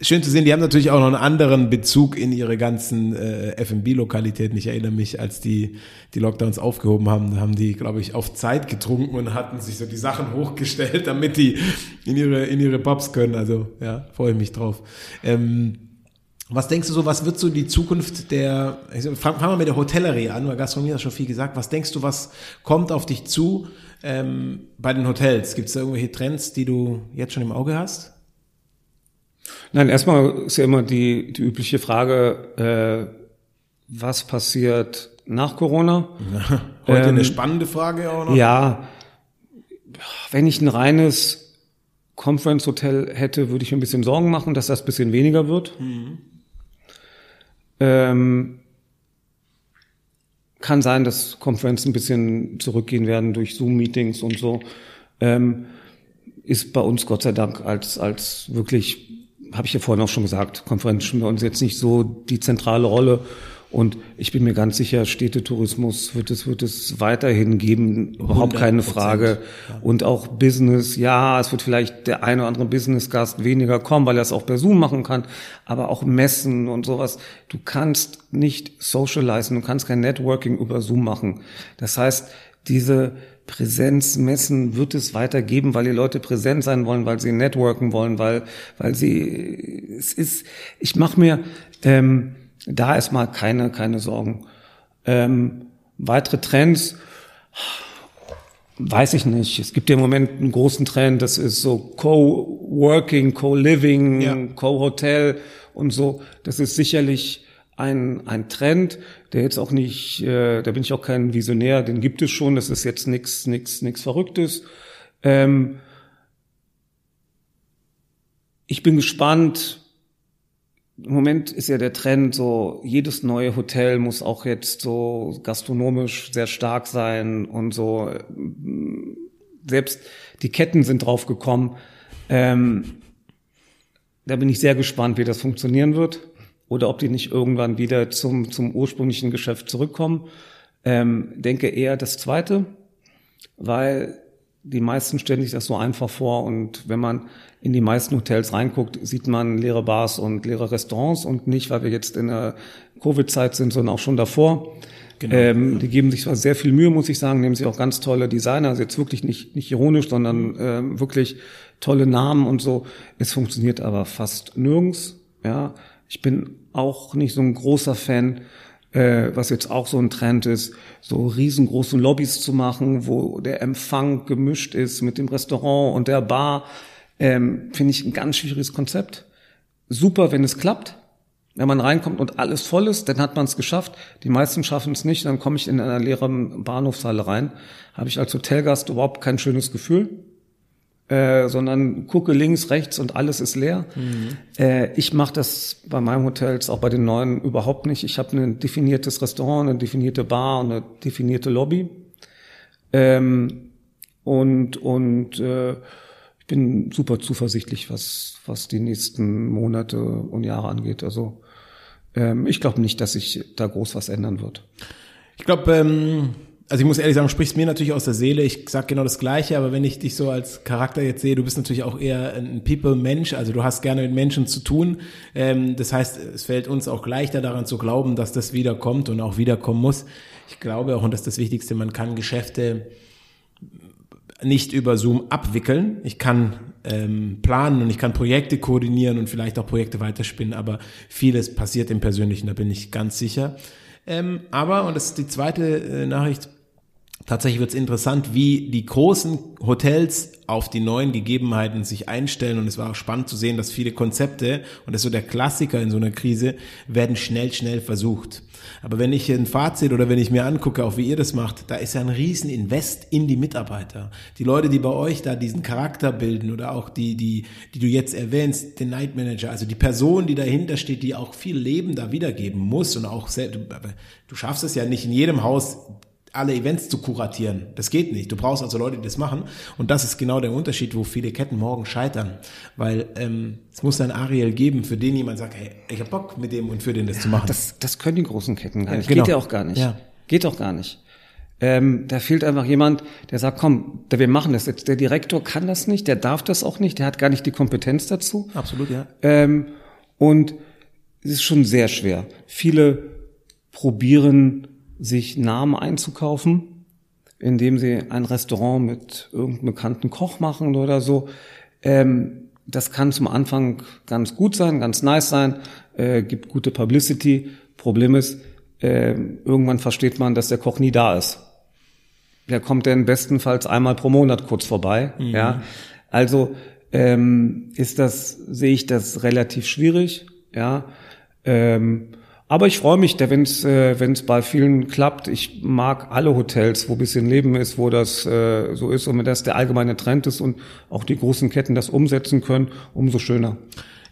schön zu sehen, die haben natürlich auch noch einen anderen Bezug in ihre ganzen äh, F&B-Lokalitäten. Ich erinnere mich, als die die Lockdowns aufgehoben haben, da haben die, glaube ich, auf Zeit getrunken und hatten sich so die Sachen hochgestellt, damit die in ihre in ihre Pubs können. Also ja, freue ich mich drauf. Ähm, was denkst du so, was wird so die Zukunft der, sag, fang- fangen wir mit der Hotellerie an, weil Gastronomie hat schon viel gesagt. Was denkst du, was kommt auf dich zu ähm, bei den Hotels? Gibt es da irgendwelche Trends, die du jetzt schon im Auge hast? Nein, erstmal ist ja immer die, die übliche Frage, äh, was passiert nach Corona? Heute Ähm, eine spannende Frage auch noch. Ja, wenn ich ein reines Conference Hotel hätte, würde ich mir ein bisschen Sorgen machen, dass das ein bisschen weniger wird. Ähm, kann sein, dass Conference ein bisschen zurückgehen werden durch Zoom-Meetings und so. Ähm, ist bei uns Gott sei Dank als, als wirklich, habe ich ja vorhin auch schon gesagt, Konferenz spielen bei uns jetzt nicht so die zentrale Rolle. Und ich bin mir ganz sicher, Städtetourismus wird es, wird es weiterhin geben, überhaupt keine 100%, Frage. Und auch Business, ja, es wird vielleicht der eine oder andere Business-Gast weniger kommen, weil er es auch per Zoom machen kann, aber auch Messen und sowas. Du kannst nicht socialisen, du kannst kein Networking über Zoom machen. Das heißt, diese Präsenzmessen wird es weitergeben, weil die Leute präsent sein wollen, weil sie networken wollen, weil, weil sie, es ist, ich mache mir ähm, da erstmal keine, keine Sorgen. Ähm, weitere Trends, weiß ich nicht. Es gibt ja im Moment einen großen Trend, das ist so Co-working, Co-living, Ja. Co-Hotel und so. Das ist sicherlich ein, ein Trend, der jetzt auch nicht, äh, da bin ich auch kein Visionär, den gibt es schon, das ist jetzt nichts nix, nix Verrücktes. Ähm, ich bin gespannt. Im Moment ist ja der Trend so, jedes neue Hotel muss auch jetzt so gastronomisch sehr stark sein und so. Selbst die Ketten sind drauf gekommen. Ähm, da bin ich sehr gespannt, wie das funktionieren wird oder ob die nicht irgendwann wieder zum, zum ursprünglichen Geschäft zurückkommen. Ähm, denke eher das Zweite, weil die meisten stellen sich das so einfach vor und wenn man in die meisten Hotels reinguckt, sieht man leere Bars und leere Restaurants und nicht, weil wir jetzt in der Covid-Zeit sind, sondern auch schon davor. Ähm, die geben sich zwar sehr viel Mühe, muss ich sagen, nehmen sich auch ganz tolle Designer, also jetzt wirklich nicht, nicht ironisch, sondern ähm, wirklich tolle Namen und so. Es funktioniert aber fast nirgends. Ja, ich bin auch nicht so ein großer Fan, äh, was jetzt auch so ein Trend ist, so riesengroße Lobbys zu machen, wo der Empfang gemischt ist mit dem Restaurant und der Bar. Ähm, Finde ich ein ganz schwieriges Konzept. Super, wenn es klappt. Wenn man reinkommt und alles voll ist, dann hat man es geschafft. Die meisten schaffen es nicht, dann komme ich in einer leeren Bahnhofshalle rein. Habe ich als Hotelgast überhaupt kein schönes Gefühl. Äh, sondern gucke links, rechts und alles ist leer. Äh, ich mache das bei meinem Hotels, auch bei den neuen, überhaupt nicht. Ich habe ein definiertes Restaurant, eine definierte Bar und eine definierte Lobby. Ähm, und und äh, ich bin super zuversichtlich, was, was die nächsten Monate und Jahre angeht. Also ähm, ich glaube nicht, dass sich da groß was ändern wird. Ich glaube, ähm, also ich muss ehrlich sagen, sprichst mir natürlich aus der Seele. Ich sag genau das Gleiche, aber wenn ich dich so als Charakter jetzt sehe, du bist natürlich auch eher ein People-Mensch, also du hast gerne mit Menschen zu tun. Ähm, das heißt, es fällt uns auch leichter daran zu glauben, dass das wiederkommt und auch wiederkommen muss. Ich glaube auch, und das ist das Wichtigste, man kann Geschäfte nicht über Zoom abwickeln. Ich kann ähm, planen und ich kann Projekte koordinieren und vielleicht auch Projekte weiterspinnen, aber vieles passiert im Persönlichen, da bin ich ganz sicher. Ähm, aber, und das ist die zweite äh, Nachricht, tatsächlich wird es interessant, wie die großen Hotels auf die neuen Gegebenheiten sich einstellen. Und es war auch spannend zu sehen, dass viele Konzepte, und das ist so der Klassiker in so einer Krise, werden schnell, schnell versucht. Aber wenn ich ein Fazit oder wenn ich mir angucke, auch wie ihr das macht, da ist ja ein riesen Invest in die Mitarbeiter. Die Leute, die bei euch da diesen Charakter bilden oder auch die, die, die du jetzt erwähnst, den Night Manager, also die Person, die dahinter steht, die auch viel Leben da wiedergeben muss und auch du, du schaffst es ja nicht in jedem Haus alle Events zu kuratieren. Das geht nicht. Du brauchst also Leute, die das machen. Und das ist genau der Unterschied, wo viele Ketten morgen scheitern. Weil ähm, es muss ein Ariel geben, für den jemand sagt, hey, ich hab Bock mit dem und für den das ja, zu machen. Das, das können die großen Ketten gar nicht. Ja, genau. Geht ja auch gar nicht. Ja. Geht auch gar nicht. Ähm, da fehlt einfach jemand, der sagt, komm, wir machen das jetzt. Der Direktor kann das nicht, der darf das auch nicht, der hat gar nicht die Kompetenz dazu. Absolut, ja. Ähm, und es ist schon sehr schwer. Viele probieren sich Namen einzukaufen, indem sie ein Restaurant mit irgendeinem bekannten Koch machen oder so. Ähm, das kann zum Anfang ganz gut sein, ganz nice sein, äh, gibt gute Publicity. Problem ist, äh, irgendwann versteht man, dass der Koch nie da ist. Der kommt dann bestenfalls einmal pro Monat kurz vorbei. Mhm. Ja, also ähm, ist das sehe ich das relativ schwierig. Ja, ähm, aber ich freue mich, wenn es äh, wenn's bei vielen klappt. Ich mag alle Hotels, wo bisschen Leben ist, wo das äh, so ist und wenn das der allgemeine Trend ist und auch die großen Ketten das umsetzen können, umso schöner.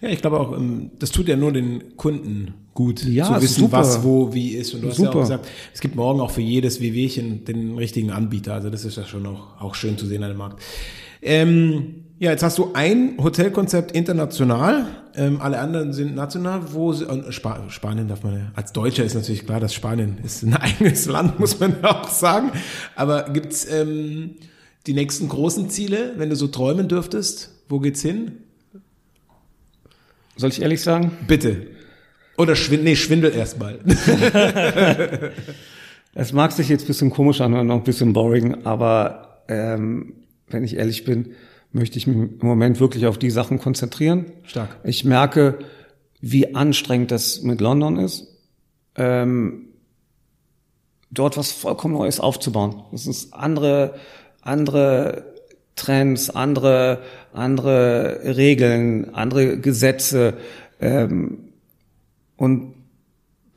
Ja, ich glaube auch, ähm, das tut ja nur den Kunden gut, ja, zu wissen, super. was wo wie ist. Und du hast super. ja auch gesagt, es gibt morgen auch für jedes WWchen den richtigen Anbieter. Also das ist ja schon auch, auch schön zu sehen an dem Markt. Ähm, ja, jetzt hast du ein Hotelkonzept international, ähm, alle anderen sind national. Wo äh, Sp Spanien darf man ja, als Deutscher ist natürlich klar, dass Spanien ist ein eigenes Land, muss man auch sagen. Aber gibt's ähm, die nächsten großen Ziele, wenn du so träumen dürftest? Wo geht's hin? Soll ich ehrlich sagen? Bitte. Oder schwindel, nee, schwindel erstmal. es mag sich jetzt bisschen komisch anhören, noch ein bisschen boring, aber ähm, wenn ich ehrlich bin, möchte ich mich im Moment wirklich auf die Sachen konzentrieren. Stark. Ich merke, wie anstrengend das mit London ist, ähm, dort was vollkommen Neues aufzubauen. Das ist andere, andere Trends, andere, andere Regeln, andere Gesetze. Ähm, und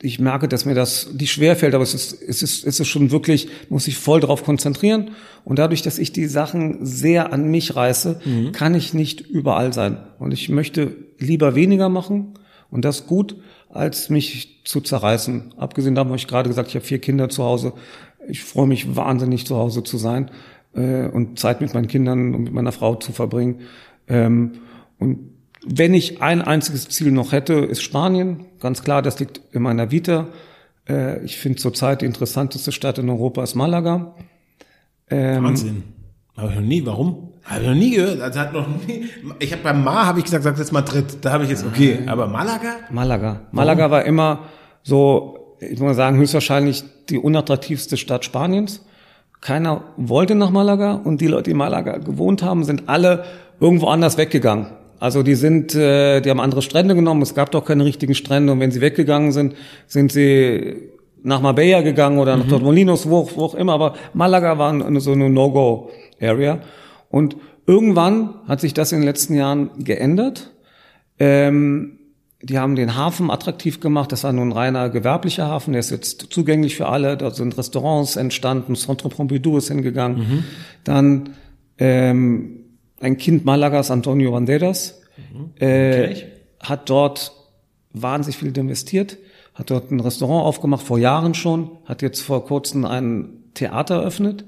ich merke, dass mir das die schwer fällt, aber es ist, es ist, es ist schon wirklich, muss ich voll darauf konzentrieren. Und dadurch, dass ich die Sachen sehr an mich reiße, mhm. kann ich nicht überall sein. Und ich möchte lieber weniger machen und das gut, als mich zu zerreißen. Abgesehen davon habe ich gerade gesagt, ich habe vier Kinder zu Hause. Ich freue mich wahnsinnig zu Hause zu sein äh, und Zeit mit meinen Kindern und mit meiner Frau zu verbringen. Ähm, und wenn ich ein einziges Ziel noch hätte, ist Spanien. Ganz klar, das liegt in meiner Vita. Äh, ich finde zurzeit die interessanteste Stadt in Europa ist Malaga. Ähm, Wahnsinn. Habe ich noch nie. Warum? Habe ich noch nie gehört. Also hat noch nie. Ich habe beim Mar habe ich gesagt, sag jetzt Madrid. Da habe ich jetzt okay. Aber Malaga? Malaga. Malaga Warum? war immer so, ich muss mal sagen, höchstwahrscheinlich die unattraktivste Stadt Spaniens. Keiner wollte nach Malaga und die Leute, die in Malaga gewohnt haben, sind alle irgendwo anders weggegangen. Also die sind, äh, die haben andere Strände genommen. Es gab doch keine richtigen Strände. Und wenn sie weggegangen sind, sind sie nach Marbella gegangen oder nach mhm. Torremolinos, wo, wo auch immer. Aber Malaga war so eine No-Go-Area. Und irgendwann hat sich das in den letzten Jahren geändert. Ähm, die haben den Hafen attraktiv gemacht. Das war nun ein reiner gewerblicher Hafen. Der ist jetzt zugänglich für alle. Da sind Restaurants entstanden. Centre Pompidou ist hingegangen. Mhm. Dann ähm, ein Kind Malagas, Antonio Banderas, mhm. äh, hat dort wahnsinnig viel investiert, hat dort ein Restaurant aufgemacht, vor Jahren schon, hat jetzt vor kurzem ein Theater eröffnet.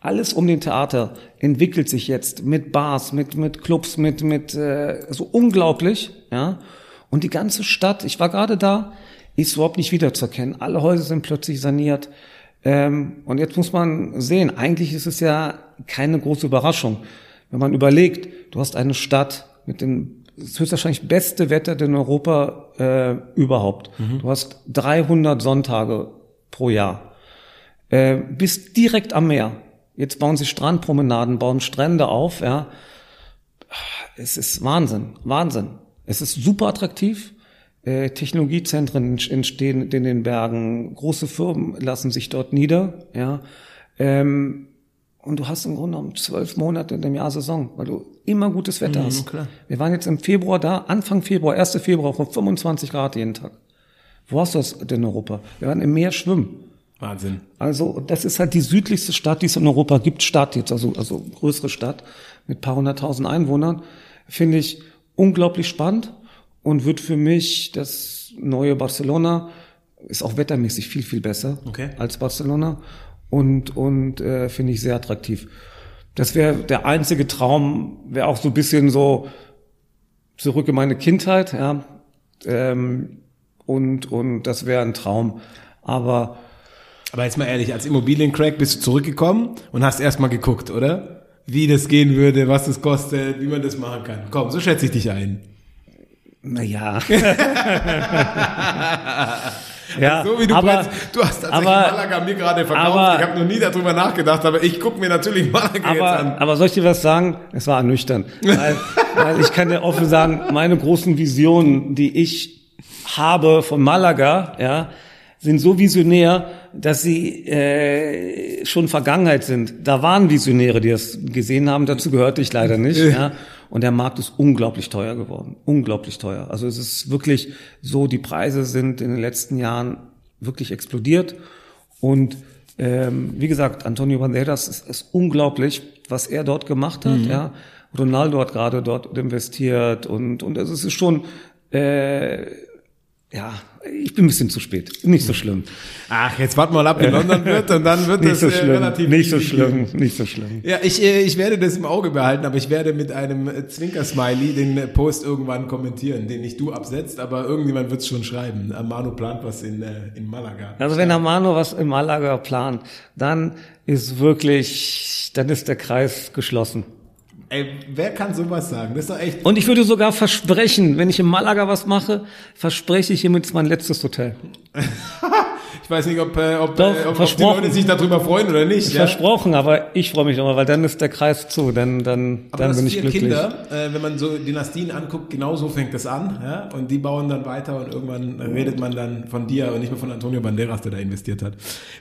Alles um den Theater entwickelt sich jetzt mit Bars, mit mit Clubs, mit mit äh, so unglaublich, ja. Und die ganze Stadt, ich war gerade da, ist überhaupt nicht wiederzuerkennen. Alle Häuser sind plötzlich saniert. Ähm, und jetzt muss man sehen, eigentlich ist es ja keine große Überraschung. Wenn man überlegt, du hast eine Stadt mit dem das höchstwahrscheinlich beste Wetter in Europa äh, überhaupt. Mhm. Du hast 300 Sonntage pro Jahr. Äh, bist direkt am Meer. Jetzt bauen sie Strandpromenaden, bauen Strände auf, ja. Es ist Wahnsinn, Wahnsinn. Es ist super attraktiv. Äh, Technologiezentren entstehen in den Bergen, große Firmen lassen sich dort nieder, ja. Ähm, und du hast im Grunde genommen zwölf Monate in dem Jahr Saison, weil du immer gutes Wetter mhm, hast. Klar. Wir waren jetzt im Februar da, Anfang Februar, 1. Februar, von 25 Grad jeden Tag. Wo hast du das denn in Europa? Wir waren im Meer schwimmen. Wahnsinn. Also das ist halt die südlichste Stadt, die es in Europa gibt, Stadt jetzt, also, also größere Stadt mit paar hunderttausend Einwohnern. Finde ich unglaublich spannend und wird für mich das neue Barcelona, ist auch wettermäßig viel, viel besser okay. als Barcelona und, und äh, finde ich sehr attraktiv. Das wäre der einzige Traum, wäre auch so ein bisschen so zurück in meine Kindheit, ja. Ähm, und, und das wäre ein Traum. Aber aber jetzt mal ehrlich, als Immobiliencrack bist du zurückgekommen und hast erstmal geguckt, oder? Wie das gehen würde, was es kostet, wie man das machen kann. Komm, so schätze ich dich ein. Naja. ja, so wie du aber, meinst, du hast tatsächlich aber, Malaga mir gerade verkauft. Aber, ich habe noch nie darüber nachgedacht, aber ich gucke mir natürlich Malaga aber, jetzt an. Aber soll ich dir was sagen? Es war ernüchternd. weil, weil ich kann dir offen sagen, meine großen Visionen, die ich habe von Malaga, ja, sind so visionär, dass sie äh, schon Vergangenheit sind. Da waren Visionäre, die das gesehen haben. Dazu gehörte ich leider nicht. ja. Und der Markt ist unglaublich teuer geworden. Unglaublich teuer. Also es ist wirklich so, die Preise sind in den letzten Jahren wirklich explodiert. Und ähm, wie gesagt, Antonio Banderas ist, ist unglaublich, was er dort gemacht hat. Mhm. Ja. Ronaldo hat gerade dort investiert und und es ist schon äh, ja, ich bin ein bisschen zu spät. Nicht so schlimm. Ach, jetzt warten wir mal ab, wie London wird und dann wird nicht das so schlimm, relativ Nicht so schlimm, nicht so schlimm. Ja, ich, äh, ich werde das im Auge behalten, aber ich werde mit einem Zwinker-Smiley den Post irgendwann kommentieren, den nicht du absetzt, aber irgendjemand wird es schon schreiben. Amano plant was in, äh, in Malaga. Also wenn Amano was in Malaga plant, dann ist wirklich, dann ist der Kreis geschlossen. Ey, wer kann sowas sagen? Das ist doch echt. Und ich würde sogar versprechen, wenn ich in Malaga was mache, verspreche ich hiermit mein letztes Hotel. Ich weiß nicht, ob, äh, ob, Doch, äh, ob, ob die Leute sich darüber freuen oder nicht. Ja? Versprochen, aber ich freue mich nochmal, weil dann ist der Kreis zu, dann, dann, aber dann bin ich glücklich. Kinder, äh, wenn man so Dynastien anguckt, genau so fängt das an, ja? und die bauen dann weiter und irgendwann redet man dann von dir und nicht mehr von Antonio Banderas, der da investiert hat.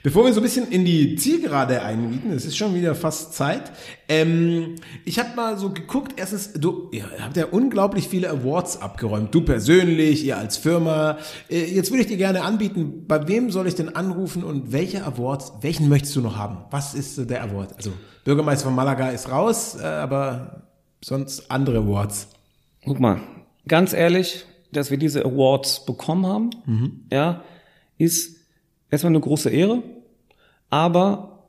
Bevor wir so ein bisschen in die Zielgerade einmieten, es ist schon wieder fast Zeit, ähm, ich habe mal so geguckt, erstens, du ihr habt ja unglaublich viele Awards abgeräumt, du persönlich, ihr als Firma. Äh, jetzt würde ich dir gerne anbieten, bei wem soll ich ich denn anrufen und welche Awards, welchen möchtest du noch haben? Was ist der Award? Also Bürgermeister von Malaga ist raus, äh, aber sonst andere Awards. Guck mal, ganz ehrlich, dass wir diese Awards bekommen haben, mhm. ja, ist erstmal eine große Ehre, aber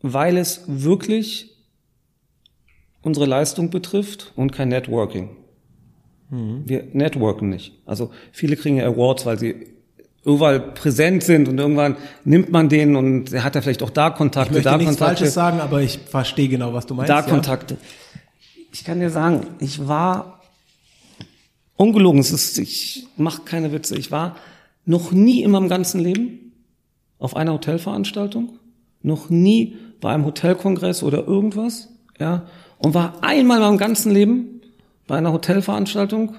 weil es wirklich unsere Leistung betrifft und kein Networking. Mhm. Wir networken nicht. Also viele kriegen Awards, weil sie überall präsent sind und irgendwann nimmt man den und er hat ja vielleicht auch da Kontakte, ich möchte da nichts Kontakte. Falsches sagen, aber ich verstehe genau, was du meinst. Da ja. Kontakte. Ich kann dir sagen, ich war ungelogen, es ist, ich mache keine Witze, ich war noch nie in meinem ganzen Leben auf einer Hotelveranstaltung, noch nie bei einem Hotelkongress oder irgendwas, ja, und war einmal in meinem ganzen Leben bei einer Hotelveranstaltung,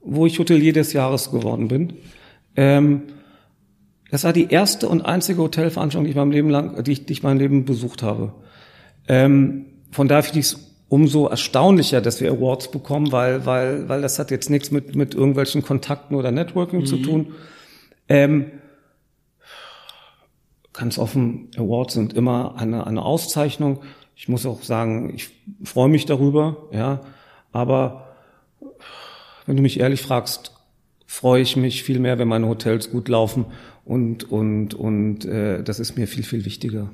wo ich Hotelier des Jahres geworden bin. Ähm, das war die erste und einzige Hotelveranstaltung, die ich mein Leben lang, die ich, die ich mein Leben besucht habe. Ähm, von daher finde ich es umso erstaunlicher, dass wir Awards bekommen, weil, weil, weil das hat jetzt nichts mit, mit irgendwelchen Kontakten oder Networking mhm. zu tun. Ähm, ganz offen, Awards sind immer eine, eine Auszeichnung. Ich muss auch sagen, ich freue mich darüber, ja. Aber wenn du mich ehrlich fragst, freue ich mich viel mehr, wenn meine Hotels gut laufen und und und äh, das ist mir viel viel wichtiger.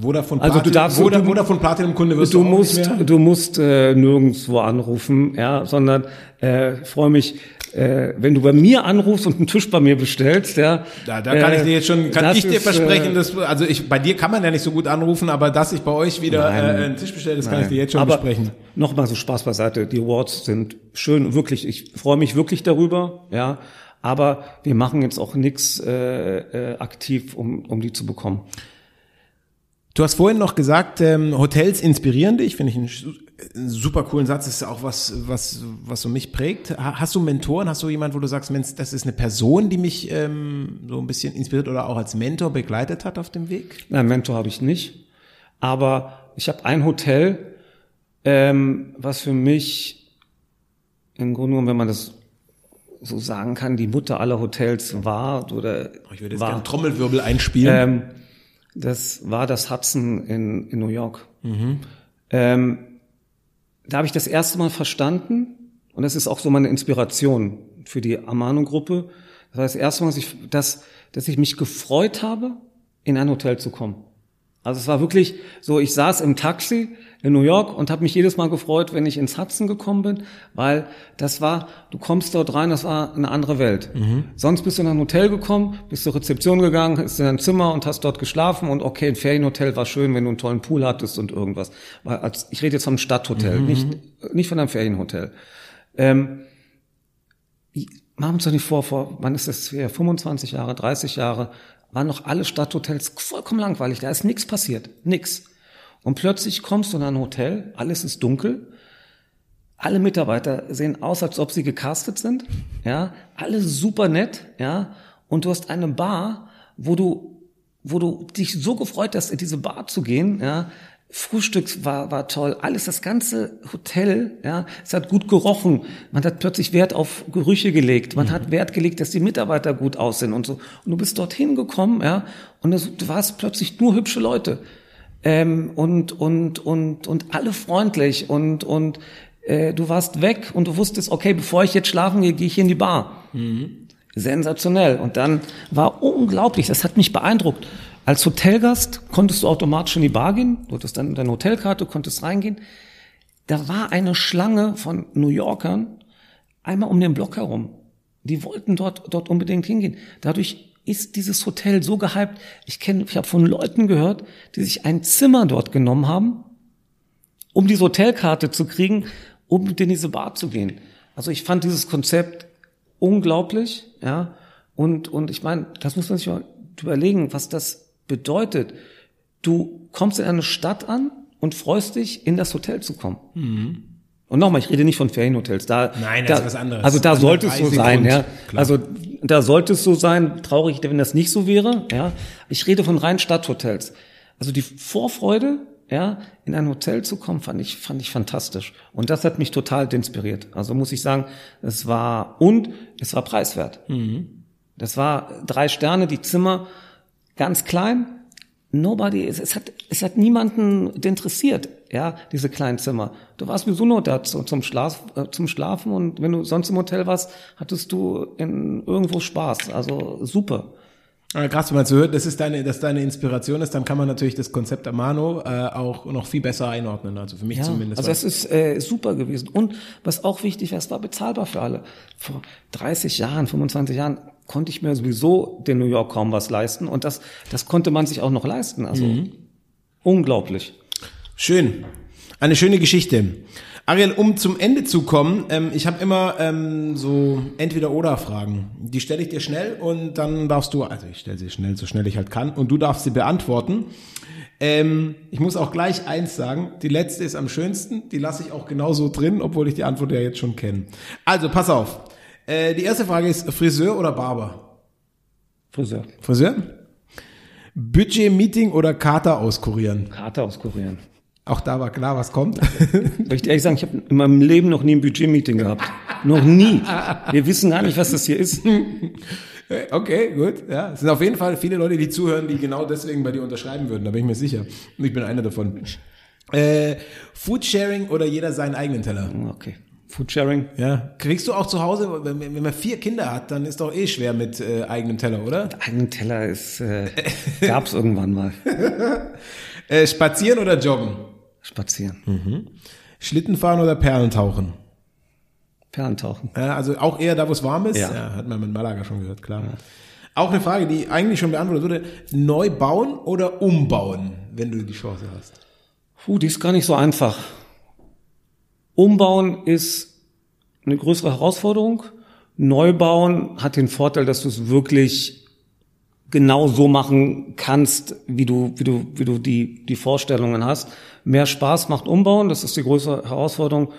Vodafone Also du darfst- Vodafone, du- Vodafone Platinum Kunde wirst Du du, musst, du musst äh, nirgendwo anrufen, ja, sondern äh, freue mich, äh, wenn du bei mir anrufst und einen Tisch bei mir bestellst, ja. Da, da kann äh, ich dir jetzt schon, kann ich dir ist, versprechen, äh, dass, also ich, bei dir kann man ja nicht so gut anrufen, aber dass ich bei euch wieder Nein. äh, einen Tisch bestelle, das kann ich dir jetzt schon aber besprechen. Nochmal so Spaß beiseite. Die Awards sind schön, wirklich. Ich freue mich wirklich darüber, ja. Aber wir machen jetzt auch nichts äh, äh, aktiv, um, um die zu bekommen. Du hast vorhin noch gesagt, ähm, Hotels inspirieren dich, finde ich einen, su- einen super coolen Satz, das ist auch was, was, was so mich prägt. Ha- Hast du Mentoren, hast du jemand, wo du sagst, Mensch, das ist eine Person, die mich ähm, so ein bisschen inspiriert oder auch als Mentor begleitet hat auf dem Weg? Nein, Mentor habe ich nicht. Aber ich habe ein Hotel, ähm, was für mich im Grunde genommen, wenn man das so sagen kann, die Mutter aller Hotels war oder Oh, Ich würde jetzt war. Trommelwirbel einspielen. Ähm, das war das Hudson in, in New York. Ähm, da habe ich das erste Mal verstanden, und das ist auch so meine Inspiration für die Amano-Gruppe. Das war das erste Mal, dass ich, dass, dass ich mich gefreut habe, in ein Hotel zu kommen. Also es war wirklich so, ich saß im Taxi in New York und habe mich jedes Mal gefreut, wenn ich ins Hudson gekommen bin, weil das war, du kommst dort rein, das war eine andere Welt. Sonst bist du in ein Hotel gekommen, bist zur Rezeption gegangen, bist in dein Zimmer und hast dort geschlafen und okay, ein Ferienhotel war schön, wenn du einen tollen Pool hattest und irgendwas. Weil als, ich rede jetzt vom Stadthotel, nicht, nicht von einem Ferienhotel. Ähm, machen wir uns doch nicht vor, vor, wann ist das hier, 25 Jahre, 30 Jahre, waren noch alle Stadthotels vollkommen langweilig, da ist nichts passiert, nix. Und plötzlich kommst du in ein Hotel, alles ist dunkel, alle Mitarbeiter sehen aus, als ob sie gecastet sind, ja, alle super nett, ja, und du hast eine Bar, wo du, wo du dich so gefreut hast, in diese Bar zu gehen, ja, Frühstück war, war toll, alles, das ganze Hotel, ja, es hat gut gerochen, man hat plötzlich Wert auf Gerüche gelegt, man hat Wert gelegt, dass die Mitarbeiter gut aussehen und so. Und du bist dorthin gekommen, ja, und es, du warst plötzlich nur hübsche Leute. Ähm, und, und, und, und alle freundlich und, und äh, du warst weg und du wusstest, okay, bevor ich jetzt schlafen gehe, gehe ich in die Bar. Sensationell. Und dann war unglaublich, das hat mich beeindruckt. Als Hotelgast konntest du automatisch in die Bar gehen, du hattest dann deine Hotelkarte, konntest reingehen. Da war eine Schlange von New Yorkern einmal um den Block herum. Die wollten dort, dort unbedingt hingehen. Dadurch ist dieses Hotel so gehypt. Ich kenne, ich habe von Leuten gehört, die sich ein Zimmer dort genommen haben, um diese Hotelkarte zu kriegen, um in diese Bar zu gehen. Also ich fand dieses Konzept unglaublich, ja. Und, und ich meine, das muss man sich mal überlegen, was das bedeutet. Du kommst in eine Stadt an und freust dich, in das Hotel zu kommen. Und nochmal, ich rede nicht von Ferienhotels. Da, Mhm. Nein, das da, ist was anderes. Also da sollte es so sein, Grund, ja. klar. Also da sollte es so sein. Traurig, wenn das nicht so wäre, ja. Ich rede von rein Stadthotels. Also die Vorfreude, ja, in ein Hotel zu kommen, fand ich, fand ich fantastisch. Und das hat mich total inspiriert. Also muss ich sagen, es war, und es war preiswert. Das war drei Sterne, die Zimmer ganz klein. Nobody, es, es hat, es hat niemanden interessiert, ja, diese kleinen Zimmer. Du warst sowieso nur da zu, zum, Schlaf, äh, zum Schlafen und wenn du sonst im Hotel warst, hattest du in irgendwo Spaß. Also super. Aber krass, wenn man so hört, das ist deine, dass deine Inspiration ist, dann kann man natürlich das Konzept Amano äh, auch noch viel besser einordnen. Also für mich Ja, zumindest. also es ist äh, super gewesen. Und was auch wichtig war, es war bezahlbar für alle. Vor 30 Jahren, 25 Jahren konnte ich mir sowieso in New York kaum was leisten. Und das, das konnte man sich auch noch leisten. Also unglaublich. Schön. Eine schöne Geschichte. Ariel, um zum Ende zu kommen, ähm, ich habe immer ähm, so Entweder-Oder-Fragen. Die stelle ich dir schnell und dann darfst du, also ich stelle sie schnell, so schnell ich halt kann, und du darfst sie beantworten. Ähm, ich muss auch gleich eins sagen, die letzte ist am schönsten, die lasse ich auch genauso drin, obwohl ich die Antwort ja jetzt schon kenne. Also, pass auf. Äh, die erste Frage ist Friseur oder Barber? Friseur. Friseur? Budget-Meeting oder Kater auskurieren? Karte auskurieren. Auch da war klar, was kommt. Soll ich dir ehrlich sagen, ich habe in meinem Leben noch nie ein Budget-Meeting gehabt. Noch nie. Wir wissen gar nicht, was das hier ist. Okay, gut. Ja, es sind auf jeden Fall viele Leute, die zuhören, die genau deswegen bei dir unterschreiben würden. Da bin ich mir sicher. Und ich bin einer davon. Äh, Foodsharing oder jeder seinen eigenen Teller? Okay. Foodsharing. Ja. Kriegst du auch zu Hause, wenn, wenn man vier Kinder hat, dann ist doch eh schwer mit äh, eigenem Teller, oder? Eigenen Teller ist, äh, gab's irgendwann mal. Äh, spazieren oder joggen? Spazieren. Schlitten fahren oder Perlentauchen? Perlentauchen. Ja, also auch eher da, wo es warm ist? Ja. hat man mit Malaga schon gehört, klar. Auch eine Frage, die eigentlich schon beantwortet wurde. Neu bauen oder umbauen, wenn du die Chance hast? Puh, die ist gar nicht so einfach. Umbauen ist eine größere Herausforderung. Neubauen hat den Vorteil, dass du es wirklich genau so machen kannst, wie du, wie du, wie du die, die Vorstellungen hast. Mehr Spaß macht Umbauen, das ist die größere Herausforderung.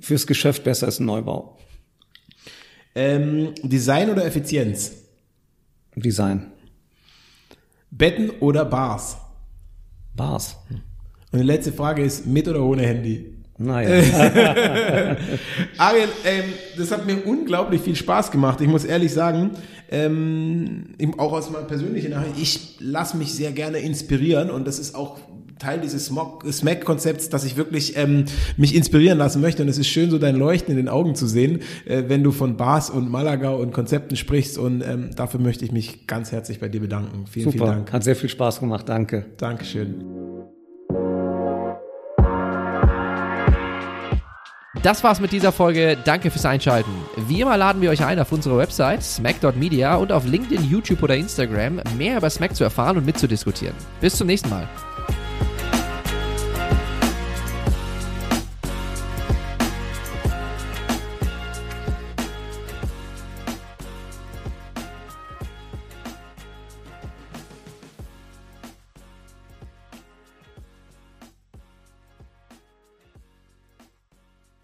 Fürs Geschäft besser ist ein Neubau. Ähm, Design oder Effizienz? Design. Betten oder Bars? Bars. Und die letzte Frage ist, mit oder ohne Handy? Naja. Ariel, ähm, das hat mir unglaublich viel Spaß gemacht. Ich muss ehrlich sagen, ähm, auch aus meiner persönlichen Nachricht, ich lasse mich sehr gerne inspirieren und das ist auch Teil dieses Smack-Konzepts, dass ich wirklich ähm, mich inspirieren lassen möchte. Und es ist schön, so dein Leuchten in den Augen zu sehen, äh, wenn du von Bars und Malaga und Konzepten sprichst. Und ähm, dafür möchte ich mich ganz herzlich bei dir bedanken. Vielen, vielen Super. Dank. Hat sehr viel Spaß gemacht. Danke. Dankeschön. Das war's mit dieser Folge. Danke fürs Einschalten. Wie immer laden wir euch ein, auf unsere Website smack.media und auf LinkedIn, YouTube oder Instagram mehr über Smack zu erfahren und mitzudiskutieren. Bis zum nächsten Mal.